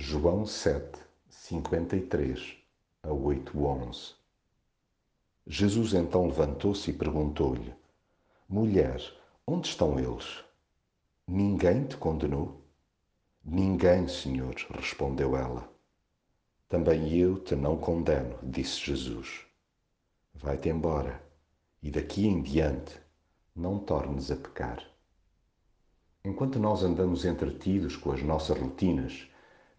João 7, 53 a 8, 11 Jesus então levantou-se e perguntou-lhe: Mulher, onde estão eles? Ninguém te condenou? Ninguém, Senhor, respondeu ela. Também eu te não condeno, disse Jesus. Vai-te embora e daqui em diante não tornes a pecar. Enquanto nós andamos entretidos com as nossas rotinas,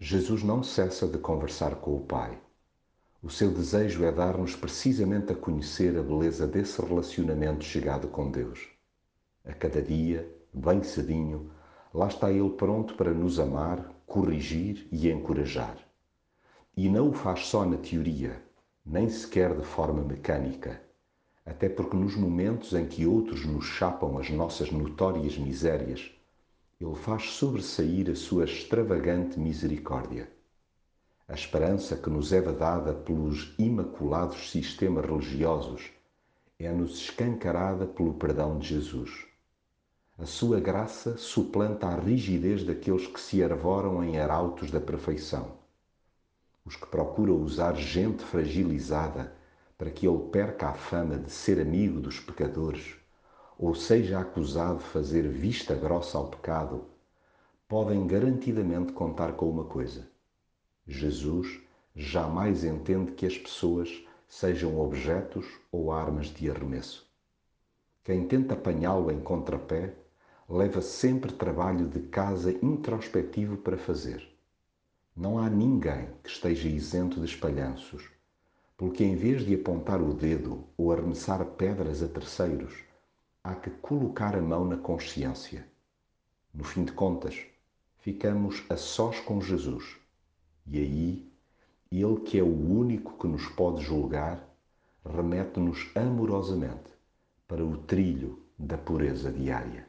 Jesus não cessa de conversar com o Pai. O seu desejo é dar-nos precisamente a conhecer a beleza desse relacionamento chegado com Deus. A cada dia, bem cedinho, lá está Ele pronto para nos amar, corrigir e encorajar. E não o faz só na teoria, nem sequer de forma mecânica, até porque nos momentos em que outros nos chapam as nossas notórias misérias, Ele faz sobressair a sua extravagante misericórdia a esperança que nos é dada pelos imaculados sistemas religiosos é-nos escancarada pelo perdão de Jesus. A sua graça suplanta a rigidez daqueles que se arvoram em arautos da perfeição. Os que procuram usar gente fragilizada para que ele perca a fama de ser amigo dos pecadores ou seja acusado de fazer vista grossa ao pecado, podem garantidamente contar com uma coisa Jesus jamais entende que as pessoas sejam objetos ou armas de arremesso. Quem tenta apanhá-lo em contrapé leva sempre trabalho de casa introspectivo para fazer. Não há ninguém que esteja isento de espalhanços, porque em vez de apontar o dedo ou arremessar pedras a terceiros, há que colocar a mão na consciência. No fim de contas, ficamos a sós com Jesus e aí, Ele que é o único que nos pode julgar, remete-nos amorosamente para o trilho da pureza diária.